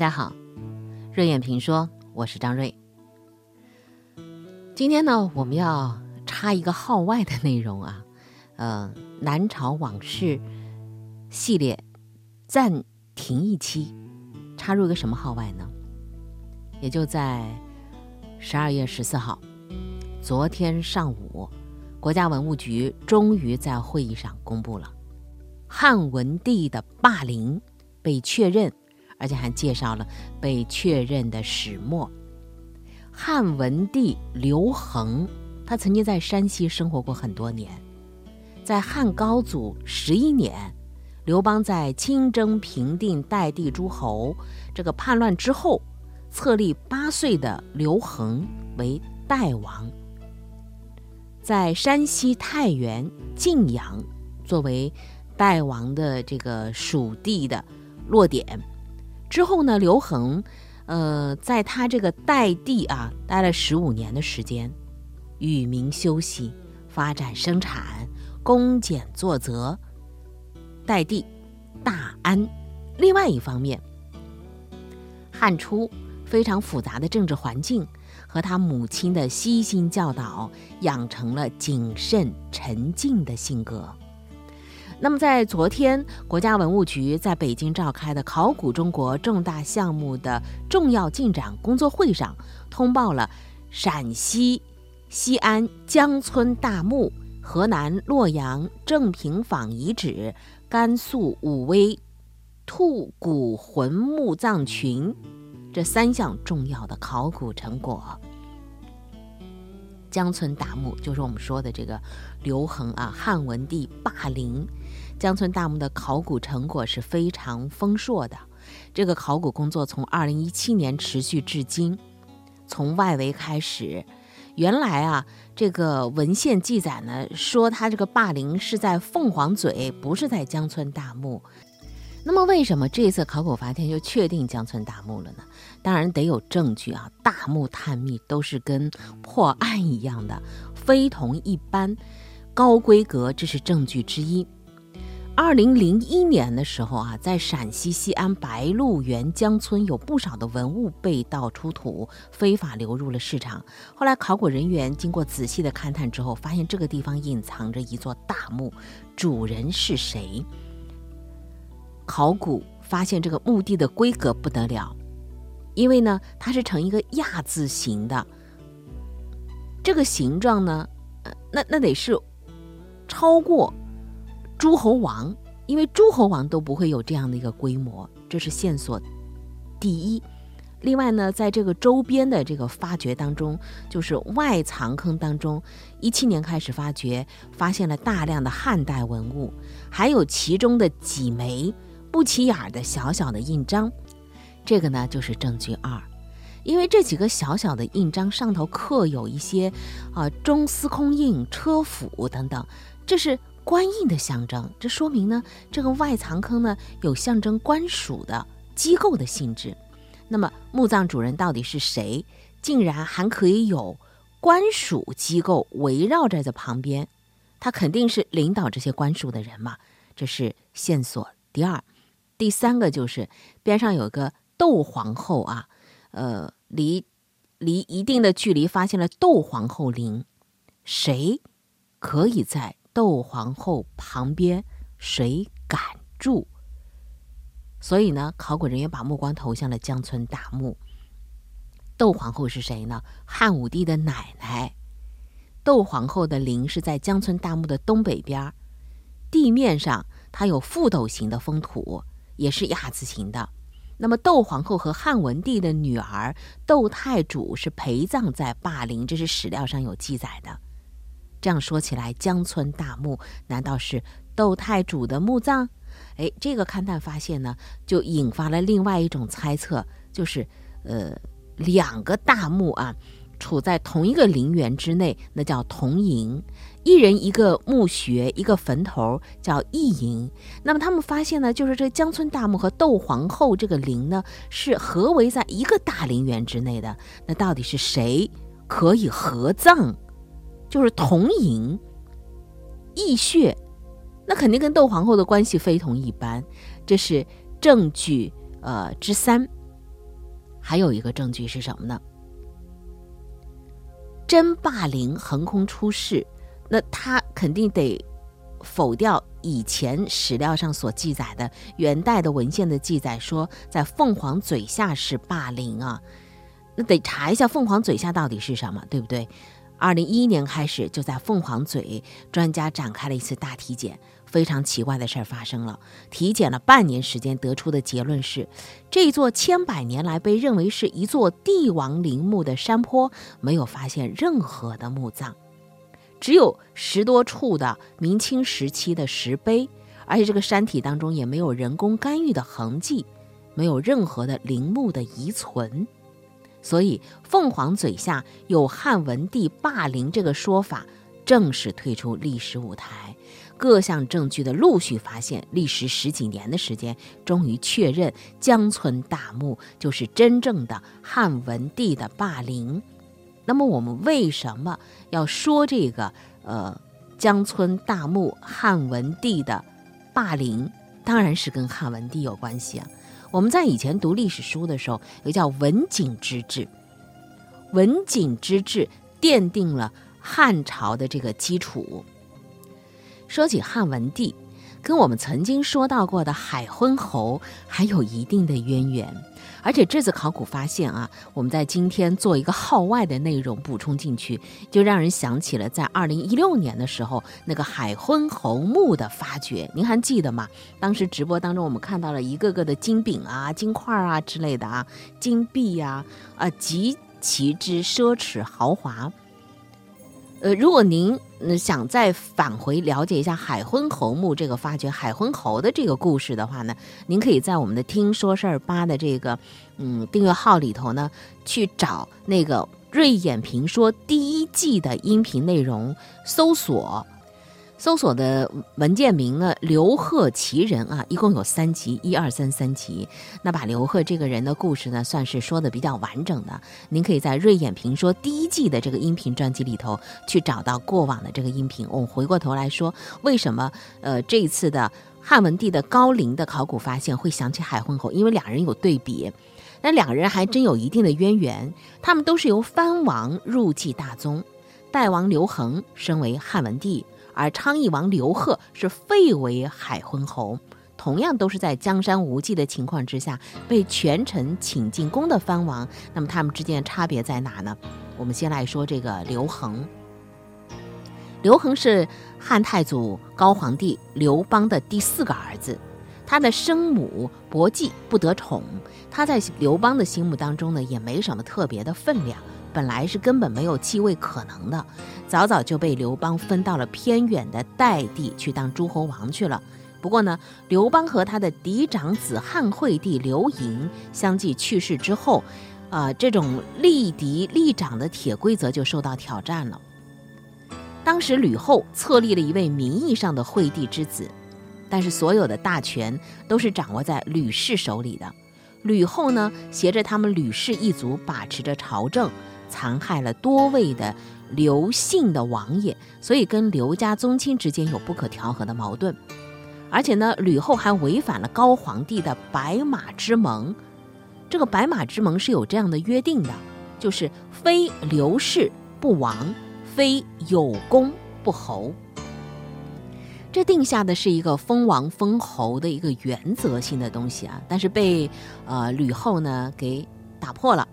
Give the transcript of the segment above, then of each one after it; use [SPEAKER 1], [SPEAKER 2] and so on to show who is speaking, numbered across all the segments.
[SPEAKER 1] 大家好，瑞眼评说，我是张瑞。今天呢，我们要插一个号外的内容啊，呃，南朝往事系列暂停一期，插入一个什么号外呢？也就在十二月十四号，昨天上午，国家文物局终于在会议上公布了汉文帝的霸陵被确认，而且还介绍了被确认的始末。汉文帝刘恒，他曾经在山西生活过很多年，在汉高祖十一年，刘邦在亲征平定代地诸侯这个叛乱之后。册立八岁的刘恒为代王，在山西太原晋阳作为代王的这个属地的落点。之后呢，刘恒，呃，在他这个代地啊待了十五年的时间，与民休息，发展生产，公俭作则，代地大安。另外一方面，汉初。非常复杂的政治环境和他母亲的悉心教导，养成了谨慎沉静的性格。那么，在昨天国家文物局在北京召开的考古中国重大项目的重要进展工作会上，通报了陕西西安江村大墓、河南洛阳正平坊遗址、甘肃武威兔骨魂墓葬群。这三项重要的考古成果，江村大墓就是我们说的这个刘恒啊，汉文帝霸陵。江村大墓的考古成果是非常丰硕的。这个考古工作从二零一七年持续至今，从外围开始。原来啊，这个文献记载呢说他这个霸陵是在凤凰嘴，不是在江村大墓。那么，为什么这次考古发现就确定江村大墓了呢？当然得有证据啊！大墓探秘都是跟破案一样的，非同一般，高规格，这是证据之一。二零零一年的时候啊，在陕西西安白鹿原江村有不少的文物被盗出土，非法流入了市场。后来考古人员经过仔细的勘探之后，发现这个地方隐藏着一座大墓，主人是谁？考古发现这个墓地的规格不得了，因为呢，它是呈一个亚字形的。这个形状呢，呃，那那得是超过诸侯王，因为诸侯王都不会有这样的一个规模，这是线索第一。另外呢，在这个周边的这个发掘当中，就是外藏坑当中，一七年开始发掘，发现了大量的汉代文物，还有其中的几枚。不起眼儿的小小的印章，这个呢就是证据二，因为这几个小小的印章上头刻有一些啊中司空印、车府等等，这是官印的象征。这说明呢，这个外藏坑呢有象征官署的机构的性质。那么墓葬主人到底是谁？竟然还可以有官署机构围绕在这旁边，他肯定是领导这些官署的人嘛？这是线索第二。第三个就是边上有个窦皇后啊，呃，离离一定的距离发现了窦皇后陵，谁可以在窦皇后旁边？谁敢住？所以呢，考古人员把目光投向了江村大墓。窦皇后是谁呢？汉武帝的奶奶。窦皇后的陵是在江村大墓的东北边，地面上它有覆斗形的封土。也是亚字形的。那么窦皇后和汉文帝的女儿窦太主是陪葬在霸陵，这是史料上有记载的。这样说起来，江村大墓难道是窦太主的墓葬？哎，这个勘探发现呢，就引发了另外一种猜测，就是呃，两个大墓啊。处在同一个陵园之内，那叫同营；一人一个墓穴，一个坟头，叫一营。那么他们发现呢，就是这江村大墓和窦皇后这个陵呢，是合围在一个大陵园之内的。那到底是谁可以合葬？就是同营异穴，那肯定跟窦皇后的关系非同一般。这是证据呃之三。还有一个证据是什么呢？真霸陵横空出世，那他肯定得否掉以前史料上所记载的元代的文献的记载，说在凤凰嘴下是霸陵啊，那得查一下凤凰嘴下到底是什么，对不对？二零一一年开始，就在凤凰嘴，专家展开了一次大体检。非常奇怪的事儿发生了。体检了半年时间，得出的结论是，这座千百年来被认为是一座帝王陵墓的山坡，没有发现任何的墓葬，只有十多处的明清时期的石碑，而且这个山体当中也没有人工干预的痕迹，没有任何的陵墓的遗存。所以，凤凰嘴下有汉文帝霸陵这个说法，正式退出历史舞台。各项证据的陆续发现，历时十几年的时间，终于确认江村大墓就是真正的汉文帝的霸陵。那么，我们为什么要说这个？呃，江村大墓汉文帝的霸陵，当然是跟汉文帝有关系啊。我们在以前读历史书的时候，有叫文景之治，文景之治奠定了汉朝的这个基础。说起汉文帝，跟我们曾经说到过的海昏侯还有一定的渊源，而且这次考古发现啊，我们在今天做一个号外的内容补充进去，就让人想起了在二零一六年的时候那个海昏侯墓的发掘，您还记得吗？当时直播当中我们看到了一个个的金饼啊、金块啊之类的啊，金币呀，啊极其之奢侈豪华。呃，如果您嗯想再返回了解一下海昏侯墓这个发掘海昏侯的这个故事的话呢，您可以在我们的“听说事儿吧”的这个嗯订阅号里头呢，去找那个《瑞眼评说》第一季的音频内容，搜索。搜索的文件名呢？刘贺奇人啊，一共有三集，一二三三集。那把刘贺这个人的故事呢，算是说的比较完整的。您可以在《瑞眼评说》第一季的这个音频专辑里头去找到过往的这个音频。我们回过头来说，为什么呃这一次的汉文帝的高陵的考古发现会想起海昏侯？因为两人有对比，那两个人还真有一定的渊源。他们都是由藩王入继大宗，代王刘恒升为汉文帝。而昌邑王刘贺是废为海昏侯，同样都是在江山无际的情况之下被权臣请进宫的藩王。那么他们之间差别在哪呢？我们先来说这个刘恒。刘恒是汉太祖高皇帝刘邦的第四个儿子，他的生母薄姬不得宠，他在刘邦的心目当中呢也没什么特别的分量。本来是根本没有继位可能的，早早就被刘邦分到了偏远的代地去当诸侯王去了。不过呢，刘邦和他的嫡长子汉惠帝刘盈相继去世之后，啊，这种立嫡立长的铁规则就受到挑战了。当时吕后册立了一位名义上的惠帝之子，但是所有的大权都是掌握在吕氏手里的。吕后呢，携着他们吕氏一族把持着朝政。残害了多位的刘姓的王爷，所以跟刘家宗亲之间有不可调和的矛盾。而且呢，吕后还违反了高皇帝的白马之盟。这个白马之盟是有这样的约定的，就是非刘氏不王，非有功不侯。这定下的是一个封王封侯的一个原则性的东西啊，但是被呃吕后呢给打破了。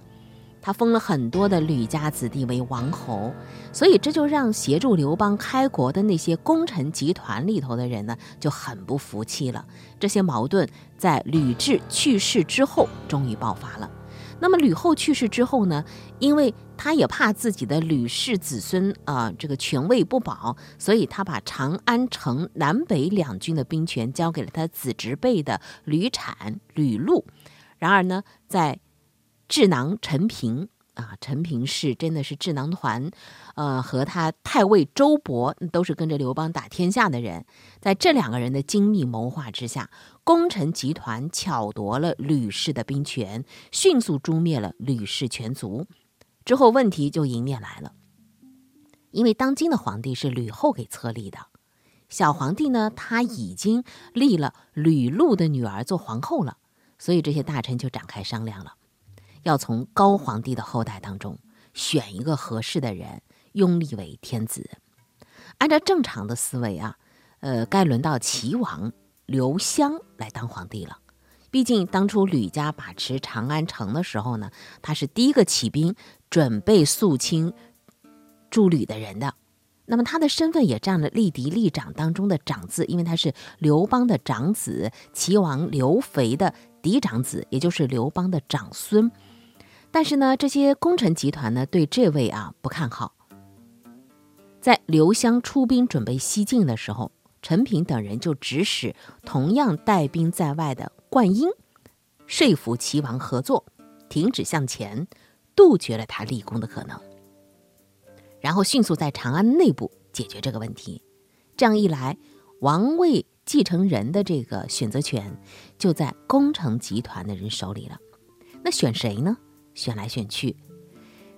[SPEAKER 1] 他封了很多的吕家子弟为王侯，所以这就让协助刘邦开国的那些功臣集团里头的人呢就很不服气了。这些矛盾在吕雉去世之后终于爆发了。那么吕后去世之后呢，因为他也怕自己的吕氏子孙啊这个权位不保，所以他把长安城南北两军的兵权交给了他子侄辈的吕产、吕禄。然而呢，在智囊陈平啊，陈平是真的是智囊团，呃，和他太尉周勃都是跟着刘邦打天下的人，在这两个人的精密谋划之下，功臣集团巧夺了吕氏的兵权，迅速诛灭了吕氏全族。之后问题就迎面来了，因为当今的皇帝是吕后给册立的，小皇帝呢他已经立了吕禄的女儿做皇后了，所以这些大臣就展开商量了。要从高皇帝的后代当中选一个合适的人，拥立为天子。按照正常的思维啊，呃，该轮到齐王刘襄来当皇帝了。毕竟当初吕家把持长安城的时候呢，他是第一个起兵准备肃清诸吕的人的。那么他的身份也占了立嫡立长当中的长字，因为他是刘邦的长子，齐王刘肥的嫡长子，也就是刘邦的长孙。但是呢，这些功臣集团呢，对这位啊不看好。在刘湘出兵准备西进的时候，陈平等人就指使同样带兵在外的灌婴，说服齐王合作，停止向前，杜绝了他立功的可能。然后迅速在长安内部解决这个问题，这样一来，王位继承人的这个选择权就在功臣集团的人手里了。那选谁呢？选来选去，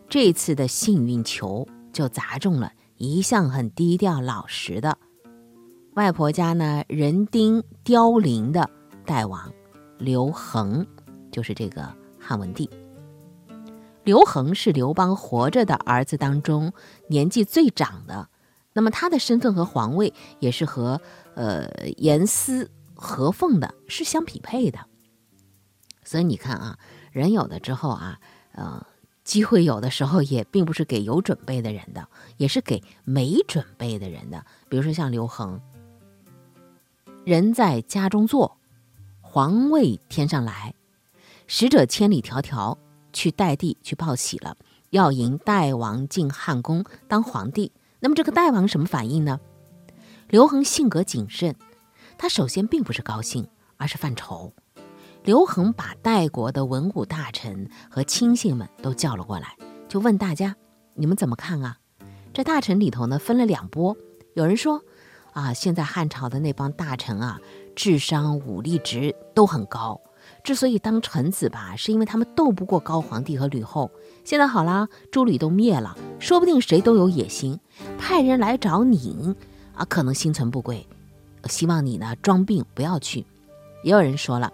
[SPEAKER 1] 这次的幸运球就砸中了一向很低调老实的外婆家呢人丁凋零的代王刘恒，就是这个汉文帝。刘恒是刘邦活着的儿子当中年纪最长的，那么他的身份和皇位也是和呃严丝合缝的，是相匹配的。所以你看啊，人有的之后啊，呃，机会有的时候也并不是给有准备的人的，也是给没准备的人的。比如说像刘恒，人在家中坐，皇位天上来，使者千里迢迢。去代地去报喜了，要迎代王进汉宫当皇帝。那么这个代王什么反应呢？刘恒性格谨慎，他首先并不是高兴，而是犯愁。刘恒把代国的文武大臣和亲信们都叫了过来，就问大家：你们怎么看啊？这大臣里头呢分了两波，有人说：啊，现在汉朝的那帮大臣啊，智商、武力值都很高。之所以当臣子吧，是因为他们斗不过高皇帝和吕后。现在好啦，诸吕都灭了，说不定谁都有野心，派人来找你啊，可能心存不轨，希望你呢装病不要去。也有人说了，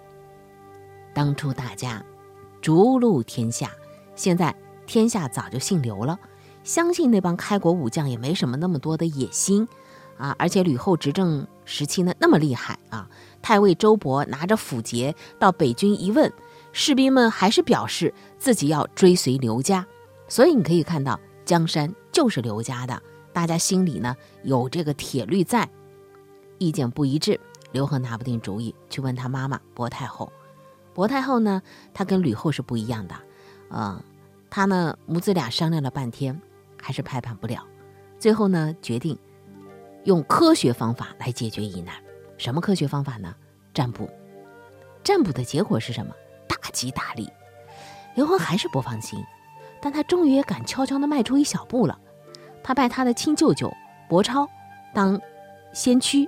[SPEAKER 1] 当初大家逐鹿天下，现在天下早就姓刘了，相信那帮开国武将也没什么那么多的野心啊，而且吕后执政时期呢那么厉害啊。太尉周勃拿着符节到北军一问，士兵们还是表示自己要追随刘家，所以你可以看到江山就是刘家的，大家心里呢有这个铁律在，意见不一致，刘恒拿不定主意，去问他妈妈薄太后。薄太后呢，她跟吕后是不一样的，嗯，她呢母子俩商量了半天，还是拍板不了，最后呢决定用科学方法来解决疑难。什么科学方法呢？占卜，占卜的结果是什么？大吉大利。刘恒还是不放心，但他终于也敢悄悄地迈出一小步了。他拜他的亲舅舅伯超当先驱，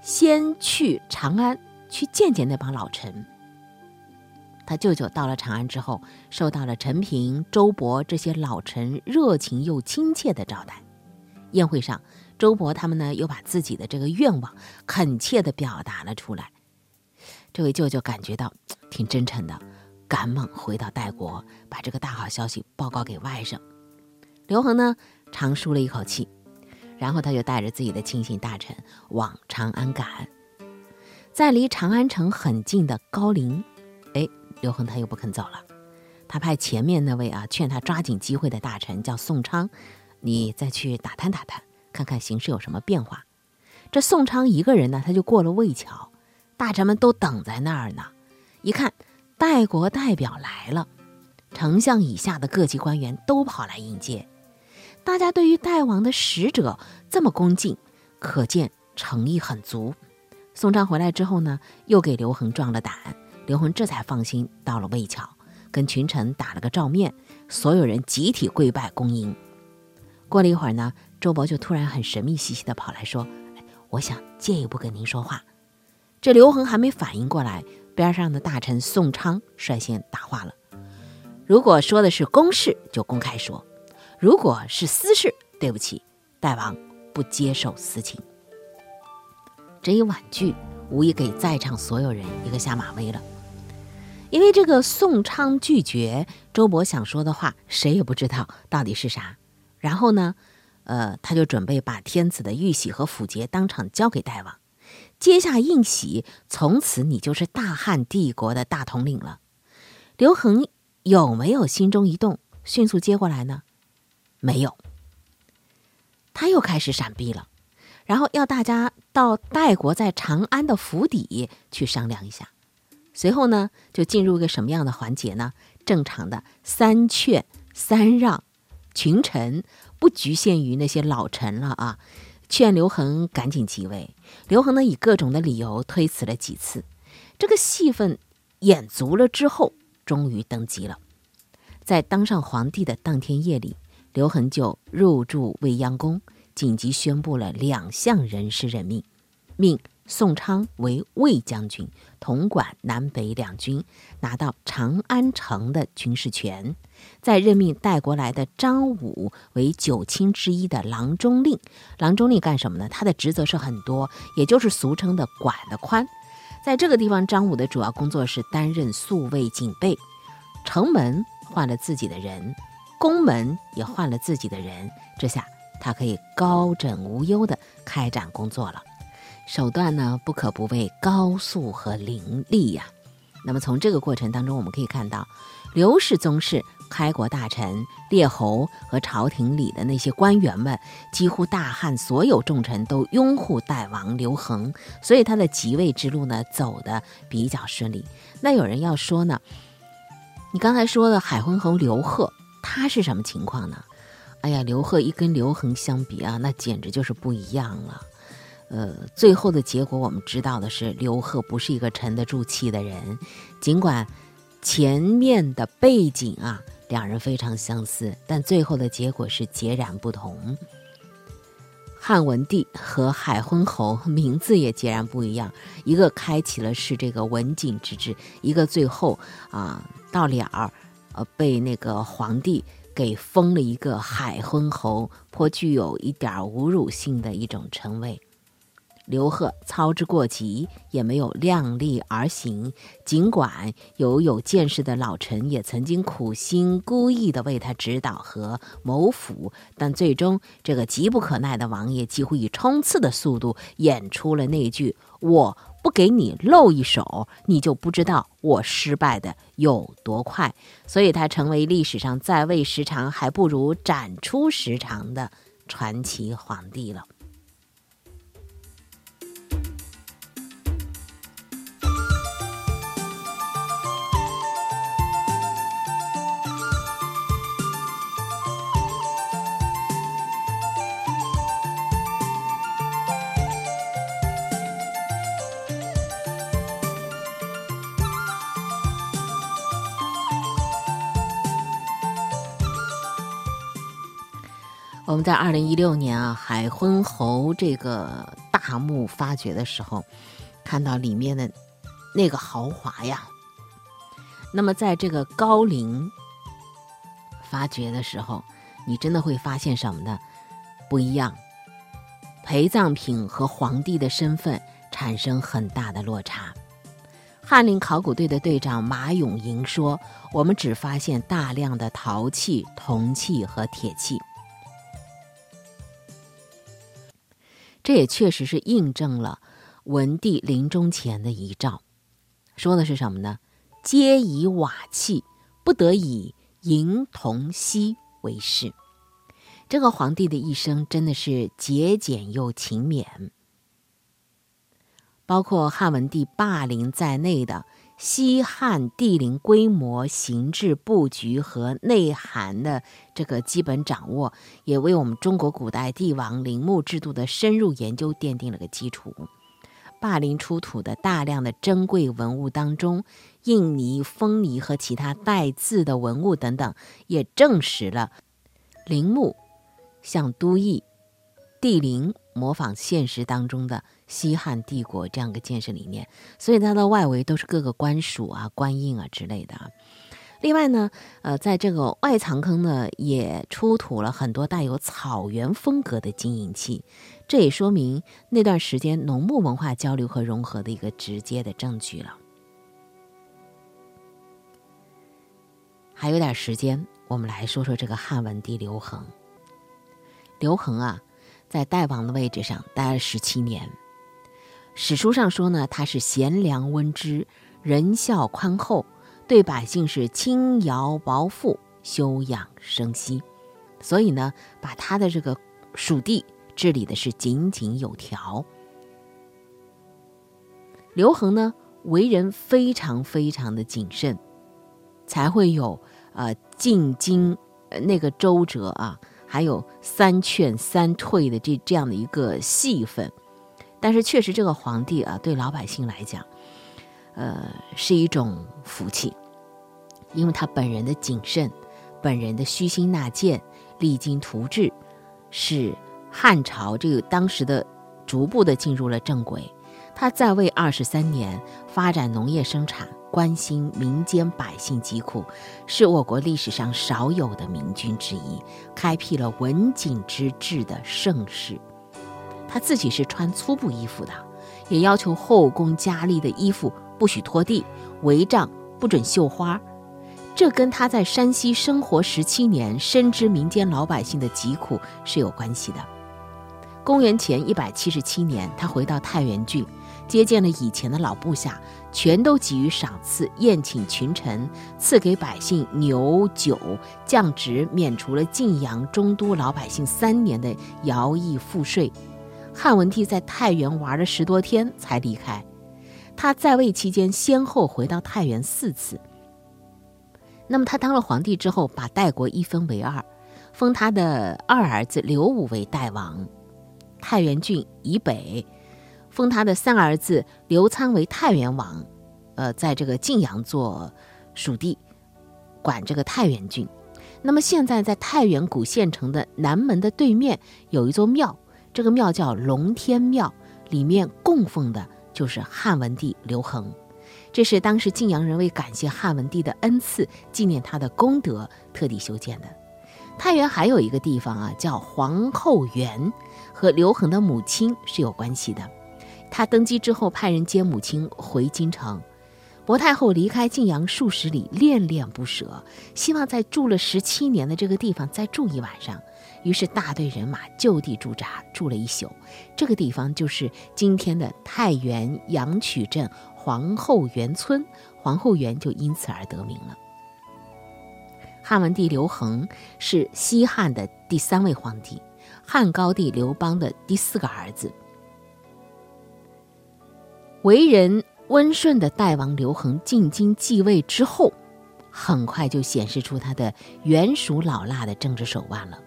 [SPEAKER 1] 先去长安去见见那帮老臣。他舅舅到了长安之后，受到了陈平、周勃这些老臣热情又亲切的招待。宴会上。周勃他们呢，又把自己的这个愿望恳切地表达了出来。这位舅舅感觉到挺真诚的，赶忙回到代国，把这个大好消息报告给外甥刘恒呢，长舒了一口气，然后他就带着自己的亲信大臣往长安赶。在离长安城很近的高陵，刘恒他又不肯走了，他派前面那位啊劝他抓紧机会的大臣叫宋昌，你再去打探打探。看看形势有什么变化。这宋昌一个人呢，他就过了魏桥，大臣们都等在那儿呢。一看代国代表来了，丞相以下的各级官员都跑来迎接。大家对于代王的使者这么恭敬，可见诚意很足。宋昌回来之后呢，又给刘恒壮了胆，刘恒这才放心到了魏桥，跟群臣打了个照面，所有人集体跪拜恭迎。过了一会儿呢。周勃就突然很神秘兮兮的跑来说：“我想借一步跟您说话。”这刘恒还没反应过来，边上的大臣宋昌率先答话了：“如果说的是公事，就公开说；如果是私事，对不起，大王不接受私情。”这一婉拒，无疑给在场所有人一个下马威了。因为这个宋昌拒绝周勃想说的话，谁也不知道到底是啥。然后呢，呃，他就准备把天子的玉玺和符节当场交给代王，接下印玺，从此你就是大汉帝国的大统领了。刘恒有没有心中一动，迅速接过来呢？没有，他又开始闪避了，然后要大家到代国在长安的府邸去商量一下。随后呢，就进入一个什么样的环节呢？正常的三劝三让，群臣不局限于那些老臣了啊，劝刘恒赶紧即位。刘恒呢，以各种的理由推辞了几次。这个戏份演足了之后，终于登基了。在当上皇帝的当天夜里，刘恒就入住未央宫，紧急宣布了两项人事任命，命。宋昌为卫将军，统管南北两军，拿到长安城的军事权。再任命代国来的张武为九卿之一的郎中令。郎中令干什么呢？他的职责是很多，也就是俗称的管得宽。在这个地方，张武的主要工作是担任宿卫警备。城门换了自己的人，宫门也换了自己的人，这下他可以高枕无忧地开展工作了。手段呢，不可不谓高速和凌厉呀。那么从这个过程当中，我们可以看到，刘氏宗室、开国大臣、列侯和朝廷里的那些官员们，几乎大汉所有重臣都拥护代王刘恒，所以他的即位之路呢，走得比较顺利。那有人要说呢，你刚才说的海昏侯刘贺，他是什么情况呢？哎呀，刘贺一跟刘恒相比啊，那简直就是不一样了。呃，最后的结果我们知道的是，刘贺不是一个沉得住气的人。尽管前面的背景啊，两人非常相似，但最后的结果是截然不同。汉文帝和海昏侯名字也截然不一样，一个开启了是这个文景之治，一个最后啊到了儿，呃被那个皇帝给封了一个海昏侯，颇具有一点侮辱性的一种称谓。刘贺操之过急，也没有量力而行。尽管有有见识的老臣也曾经苦心孤诣地为他指导和谋辅，但最终这个急不可耐的王爷几乎以冲刺的速度演出了那句：“我不给你露一手，你就不知道我失败的有多快。”所以，他成为历史上在位时长还不如展出时长的传奇皇帝了。我们在二零一六年啊，海昏侯这个大墓发掘的时候，看到里面的那个豪华呀。那么在这个高陵发掘的时候，你真的会发现什么呢？不一样，陪葬品和皇帝的身份产生很大的落差。翰林考古队的队长马永莹说：“我们只发现大量的陶器、铜器和铁器。”这也确实是印证了文帝临终前的遗诏，说的是什么呢？皆以瓦器，不得以银铜锡为饰。这个皇帝的一生真的是节俭又勤勉，包括汉文帝霸陵在内的。西汉帝陵规模、形制、布局和内涵的这个基本掌握，也为我们中国古代帝王陵墓制度的深入研究奠定了个基础。霸陵出土的大量的珍贵文物当中，印泥、封泥和其他带字的文物等等，也证实了陵墓像都邑、帝陵。模仿现实当中的西汉帝国这样一个建设理念，所以它的外围都是各个官署啊、官印啊之类的。另外呢，呃，在这个外藏坑呢，也出土了很多带有草原风格的金银器，这也说明那段时间农牧文化交流和融合的一个直接的证据了。还有点时间，我们来说说这个汉文帝刘恒。刘恒啊，在代王的位置上待了十七年。史书上说呢，他是贤良温知，仁孝宽厚，对百姓是轻徭薄赋，休养生息。所以呢，把他的这个蜀地治理的是井井有条。刘恒呢，为人非常非常的谨慎，才会有呃进京那个周折啊。还有三劝三退的这这样的一个戏份，但是确实这个皇帝啊，对老百姓来讲，呃，是一种福气，因为他本人的谨慎，本人的虚心纳谏，励精图治，使汉朝这个当时的逐步的进入了正轨。他在位二十三年，发展农业生产。关心民间百姓疾苦，是我国历史上少有的明君之一，开辟了文景之治的盛世。他自己是穿粗布衣服的，也要求后宫佳丽的衣服不许拖地，帷帐不准绣花。这跟他在山西生活十七年，深知民间老百姓的疾苦是有关系的。公元前一百七十七年，他回到太原郡。接见了以前的老部下，全都给予赏赐，宴请群臣，赐给百姓牛酒，降职，免除了晋阳中都老百姓三年的徭役赋税。汉文帝在太原玩了十多天才离开。他在位期间，先后回到太原四次。那么他当了皇帝之后，把代国一分为二，封他的二儿子刘武为代王，太原郡以北。封他的三儿子刘仓为太原王，呃，在这个晋阳做属地，管这个太原郡。那么现在在太原古县城的南门的对面有一座庙，这个庙叫龙天庙，里面供奉的就是汉文帝刘恒。这是当时晋阳人为感谢汉文帝的恩赐，纪念他的功德，特地修建的。太原还有一个地方啊，叫皇后园，和刘恒的母亲是有关系的。他登基之后，派人接母亲回京城。薄太后离开晋阳数十里，恋恋不舍，希望在住了十七年的这个地方再住一晚上。于是大队人马就地驻扎，住了一宿。这个地方就是今天的太原阳曲镇皇后园村，皇后园就因此而得名了。汉文帝刘恒是西汉的第三位皇帝，汉高帝刘邦的第四个儿子。为人温顺的代王刘恒进京继位之后，很快就显示出他的圆熟老辣的政治手腕了。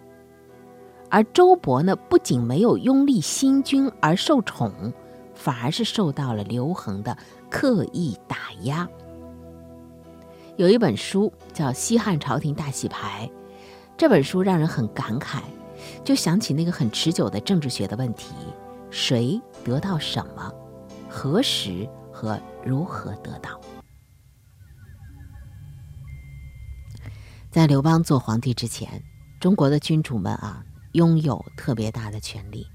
[SPEAKER 1] 而周勃呢，不仅没有拥立新君而受宠，反而是受到了刘恒的刻意打压。有一本书叫《西汉朝廷大洗牌》，这本书让人很感慨，就想起那个很持久的政治学的问题：谁得到什么？何时和如何得到？在刘邦做皇帝之前，中国的君主们啊，拥有特别大的权力。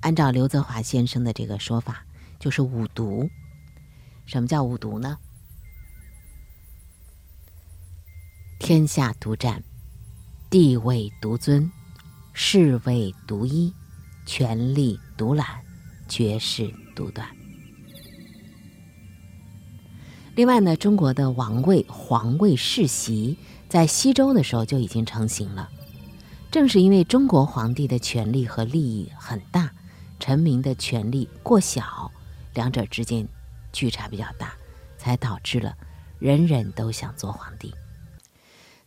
[SPEAKER 1] 按照刘泽华先生的这个说法，就是五独。什么叫五独呢？天下独占，地位独尊，士位独一，权力独揽，绝世独断。另外呢，中国的王位、皇位世袭在西周的时候就已经成型了。正是因为中国皇帝的权力和利益很大，臣民的权力过小，两者之间距差比较大，才导致了人人都想做皇帝。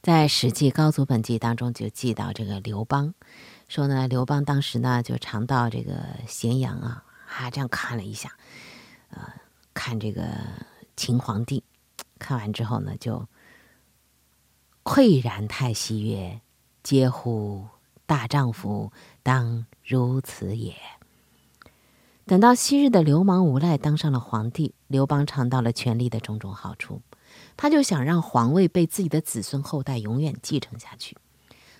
[SPEAKER 1] 在《史记·高祖本纪》当中就记到这个刘邦，说呢，刘邦当时呢就常到这个咸阳啊，啊这样看了一下，呃，看这个。秦皇帝看完之后呢，就喟然叹息曰：“嗟乎！大丈夫当如此也。”等到昔日的流氓无赖当上了皇帝，刘邦尝到了权力的种种好处，他就想让皇位被自己的子孙后代永远继承下去，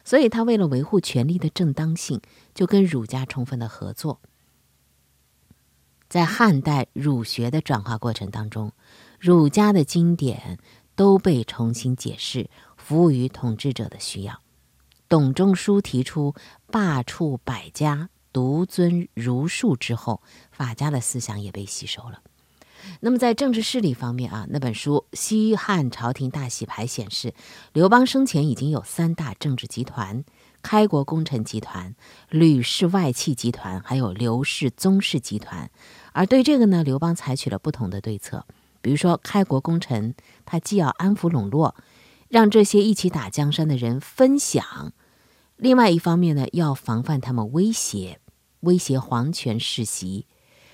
[SPEAKER 1] 所以他为了维护权力的正当性，就跟儒家充分的合作。在汉代儒学的转化过程当中。儒家的经典都被重新解释，服务于统治者的需要。董仲舒提出罢黜百家，独尊儒术之后，法家的思想也被吸收了。那么在政治势力方面啊，那本书《西汉朝廷大洗牌》显示，刘邦生前已经有三大政治集团：开国功臣集团、吕氏外戚集团，还有刘氏宗室集团。而对这个呢，刘邦采取了不同的对策。比如说，开国功臣，他既要安抚笼络，让这些一起打江山的人分享。另外一方面呢，要防范他们威胁，威胁皇权世袭。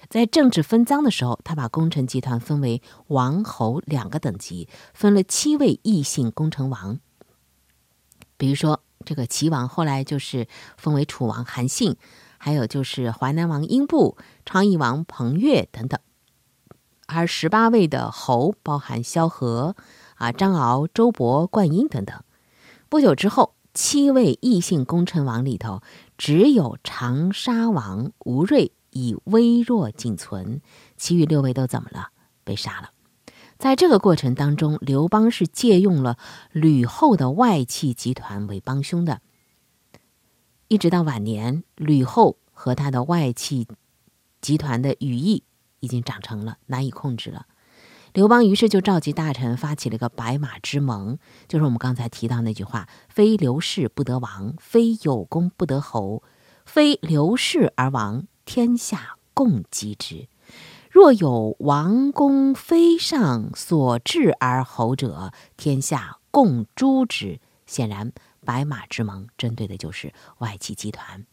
[SPEAKER 1] 在政治分赃的时候，他把功臣集团分为王侯两个等级，分了七位异姓功臣王。比如说，这个齐王后来就是封为楚王韩信，还有就是淮南王英布、昌邑王彭越等等。而十八位的侯包含萧何、啊张敖、周勃、灌婴等等。不久之后。七位异姓功臣王里头，只有长沙王吴瑞以微弱仅存，其余六位都怎么了？被杀了。在这个过程当中，刘邦是借用了吕后的外戚集团为帮凶的。一直到晚年，吕后和他的外戚集团的羽翼已经长成了，难以控制了。刘邦于是就召集大臣，发起了个白马之盟，就是我们刚才提到那句话：“非刘氏不得王，非有功不得侯，非刘氏而亡，天下共击之。若有王公非上所至而侯者，天下共诛之。”显然，白马之盟针对的就是外戚集团。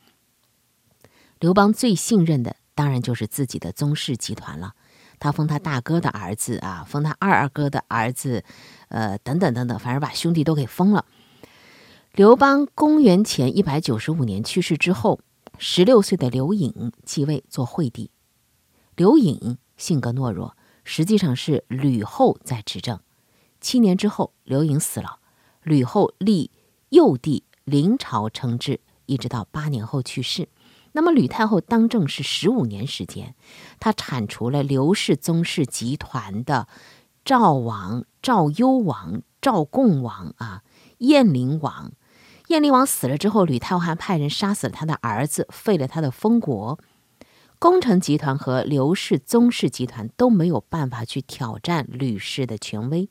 [SPEAKER 1] 刘邦最信任的当然就是自己的宗室集团了。他封他大哥的儿子啊，封他二二哥的儿子，呃，等等等等，反正把兄弟都给封了。刘邦公元前一百九十五年去世之后，十六岁的刘颖继位做惠帝。刘颖性格懦弱，实际上是吕后在执政。七年之后，刘颖死了，吕后立幼帝临朝称制，一直到八年后去世。那么吕太后当政是十五年时间，她铲除了刘氏宗室集团的赵王、赵幽王、赵共王啊，燕灵王。燕灵王死了之后，吕太后还派人杀死了他的儿子，废了他的封国。功臣集团和刘氏宗室集团都没有办法去挑战吕氏的权威。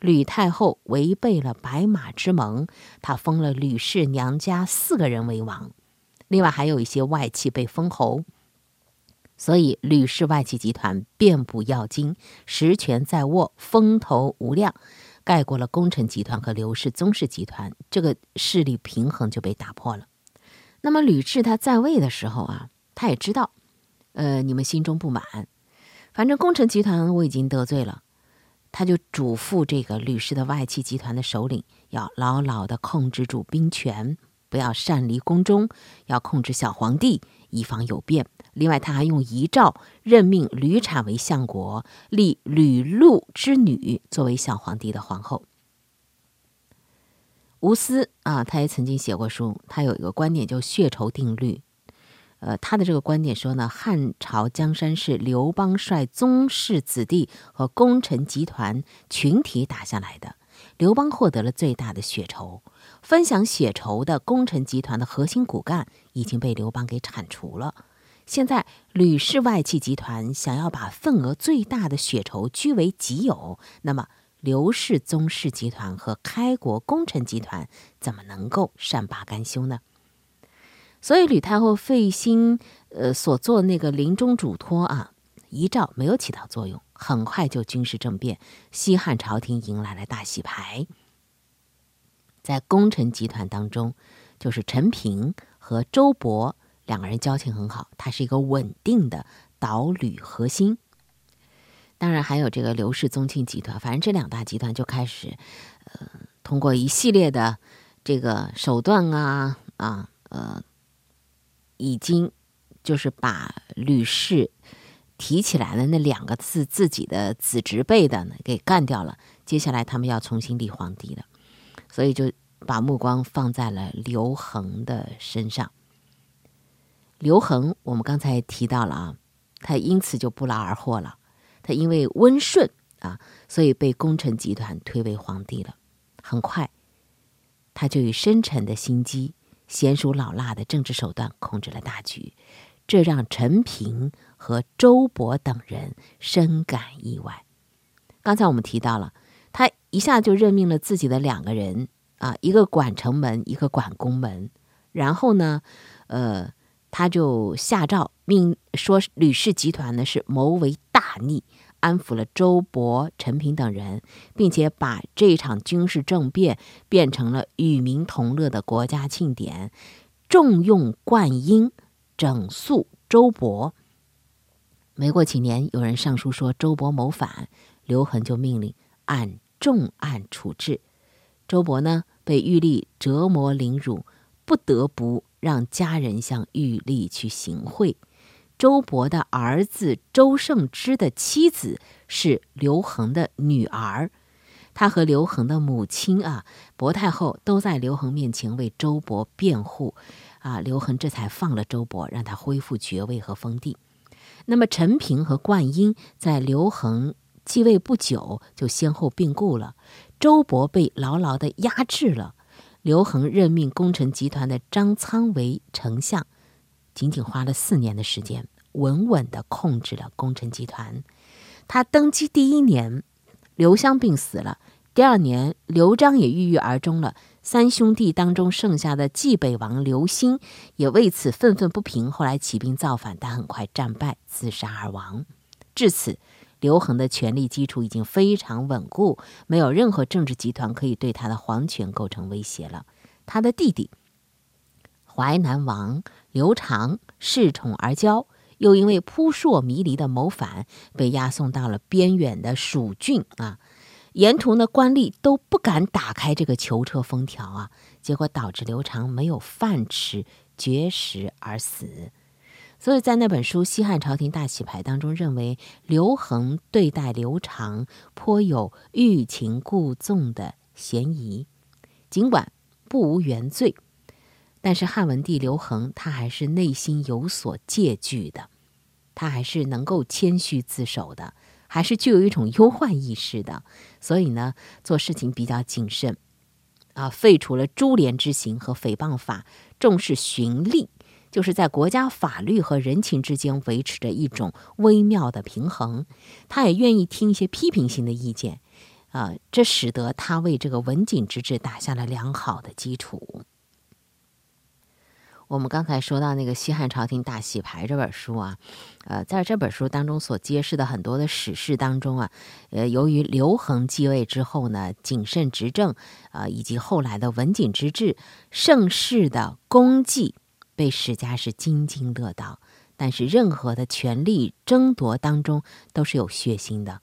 [SPEAKER 1] 吕太后违背了白马之盟，她封了吕氏娘家四个人为王。另外还有一些外戚被封侯，所以吕氏外戚集团遍布要津，实权在握，风头无量，盖过了功臣集团和刘氏宗室集团，这个势力平衡就被打破了。那么吕雉他在位的时候啊，他也知道，呃，你们心中不满，反正功臣集团我已经得罪了，他就嘱咐这个吕氏的外戚集团的首领要牢牢的控制住兵权。不要擅离宫中，要控制小皇帝，以防有变。另外，他还用遗诏任命吕产为相国，立吕禄之女作为小皇帝的皇后。吴思啊，他也曾经写过书，他有一个观点叫血仇定律。呃，他的这个观点说呢，汉朝江山是刘邦率宗室子弟和功臣集团群体打下来的，刘邦获得了最大的血仇。分享血仇的功臣集团的核心骨干已经被刘邦给铲除了。现在吕氏外戚集团想要把份额最大的血仇据为己有，那么刘氏宗室集团和开国功臣集团怎么能够善罢甘休呢？所以吕太后费心呃所做那个临终嘱托啊遗诏没有起到作用，很快就军事政变，西汉朝廷迎来了大洗牌。在功臣集团当中，就是陈平和周勃两个人交情很好，他是一个稳定的导旅核心。当然还有这个刘氏宗亲集团，反正这两大集团就开始，呃，通过一系列的这个手段啊啊呃，已经就是把吕氏提起来的那两个字自己的子侄辈的呢给干掉了。接下来他们要重新立皇帝了。所以就把目光放在了刘恒的身上。刘恒，我们刚才提到了啊，他因此就不劳而获了。他因为温顺啊，所以被功臣集团推为皇帝了。很快，他就以深沉的心机、娴熟老辣的政治手段控制了大局，这让陈平和周勃等人深感意外。刚才我们提到了，一下就任命了自己的两个人啊，一个管城门，一个管宫门。然后呢，呃，他就下诏命说吕氏集团呢是谋为大逆。安抚了周勃、陈平等人，并且把这场军事政变变成了与民同乐的国家庆典，重用灌婴，整肃周勃。没过几年，有人上书说周勃谋反，刘恒就命令按重案处置。周勃呢，被玉立折磨凌辱，不得不让家人向玉立去行贿。周勃的儿子周胜之的妻子是刘恒的女儿，他和刘恒的母亲啊，薄太后都在刘恒面前为周勃辩护，啊，刘恒这才放了周勃，让他恢复爵位和封地。那么陈平和灌婴在刘恒继位不久就先后病故了，周勃被牢牢的压制了。刘恒任命功臣集团的张苍为丞相，仅仅花了四年的时间。稳稳地控制了功臣集团。他登基第一年，刘襄病死了；第二年，刘璋也郁郁而终了。三兄弟当中剩下的冀北王刘歆也为此愤愤不平，后来起兵造反，但很快战败，自杀而亡。至此，刘恒的权力基础已经非常稳固，没有任何政治集团可以对他的皇权构成威胁了。他的弟弟淮南王刘长恃宠而骄。又因为扑朔迷离的谋反，被押送到了边远的蜀郡啊，沿途呢官吏都不敢打开这个囚车封条啊，结果导致刘长没有饭吃，绝食而死。所以在那本书《西汉朝廷大洗牌》当中，认为刘恒对待刘长颇有欲擒故纵的嫌疑，尽管不无原罪。但是汉文帝刘恒，他还是内心有所戒惧的，他还是能够谦虚自守的，还是具有一种忧患意识的，所以呢，做事情比较谨慎，啊，废除了株连之刑和诽谤法，重视循例，就是在国家法律和人情之间维持着一种微妙的平衡。他也愿意听一些批评性的意见，啊，这使得他为这个文景之治打下了良好的基础。我们刚才说到那个《西汉朝廷大洗牌》这本书啊，呃，在这本书当中所揭示的很多的史事当中啊，呃，由于刘恒继位之后呢，谨慎执政啊，以及后来的文景之治，盛世的功绩被史家是津津乐道。但是任何的权力争夺当中都是有血腥的，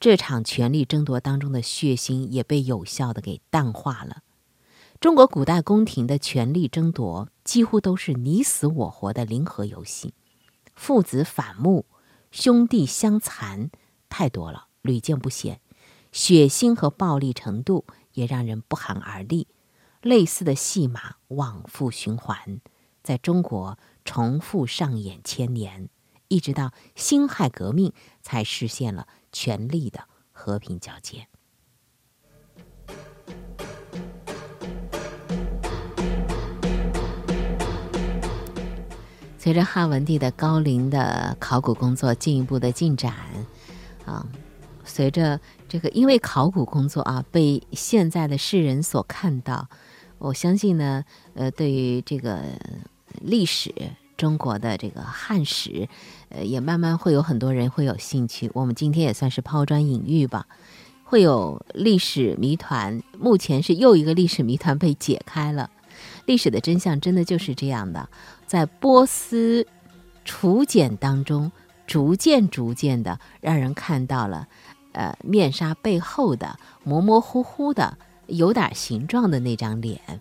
[SPEAKER 1] 这场权力争夺当中的血腥也被有效的给淡化了。中国古代宫廷的权力争夺几乎都是你死我活的零和游戏，父子反目、兄弟相残太多了，屡见不鲜。血腥和暴力程度也让人不寒而栗。类似的戏码往复循环，在中国重复上演千年，一直到辛亥革命才实现了权力的和平交接。随着汉文帝的高龄的考古工作进一步的进展，啊，随着这个因为考古工作啊被现在的世人所看到，我相信呢，呃，对于这个历史中国的这个汉史，呃，也慢慢会有很多人会有兴趣。我们今天也算是抛砖引玉吧，会有历史谜团。目前是又一个历史谜团被解开了。历史的真相真的就是这样的，在波斯楚简当中，逐渐逐渐的让人看到了，呃，面纱背后的模模糊糊的、有点形状的那张脸。